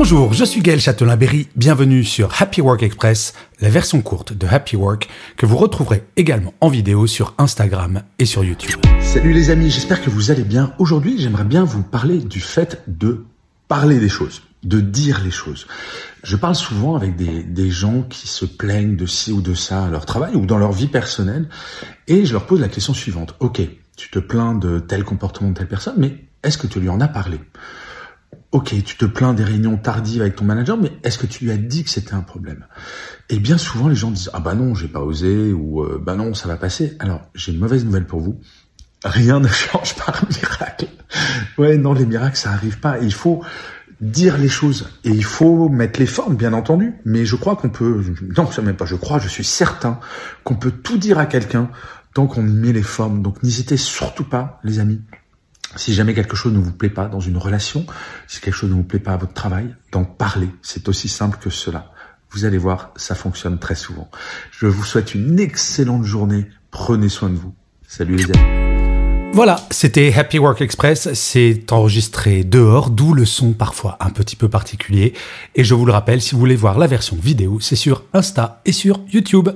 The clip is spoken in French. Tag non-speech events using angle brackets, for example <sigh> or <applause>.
Bonjour, je suis Gaël Châtelain-Berry, bienvenue sur Happy Work Express, la version courte de Happy Work que vous retrouverez également en vidéo sur Instagram et sur YouTube. Salut les amis, j'espère que vous allez bien. Aujourd'hui, j'aimerais bien vous parler du fait de parler des choses, de dire les choses. Je parle souvent avec des, des gens qui se plaignent de ci ou de ça à leur travail ou dans leur vie personnelle et je leur pose la question suivante. Ok, tu te plains de tel comportement de telle personne, mais est-ce que tu lui en as parlé? Ok, tu te plains des réunions tardives avec ton manager, mais est-ce que tu lui as dit que c'était un problème? Et bien souvent, les gens disent ah bah non, j'ai pas osé ou euh, bah non, ça va passer. Alors j'ai une mauvaise nouvelle pour vous. Rien <laughs> ne change par miracle. Ouais, non, les miracles, ça arrive pas. Il faut dire les choses et il faut mettre les formes, bien entendu. Mais je crois qu'on peut, non, ça même pas. Je crois, je suis certain qu'on peut tout dire à quelqu'un tant qu'on y met les formes. Donc n'hésitez surtout pas, les amis, si jamais quelque chose ne vous plaît pas dans une relation, si quelque chose ne vous plaît pas à votre travail, d'en parler. C'est aussi simple que cela. Vous allez voir, ça fonctionne très souvent. Je vous souhaite une excellente journée. Prenez soin de vous. Salut les amis. Voilà, c'était Happy Work Express. C'est enregistré dehors, d'où le son parfois un petit peu particulier. Et je vous le rappelle, si vous voulez voir la version vidéo, c'est sur Insta et sur YouTube.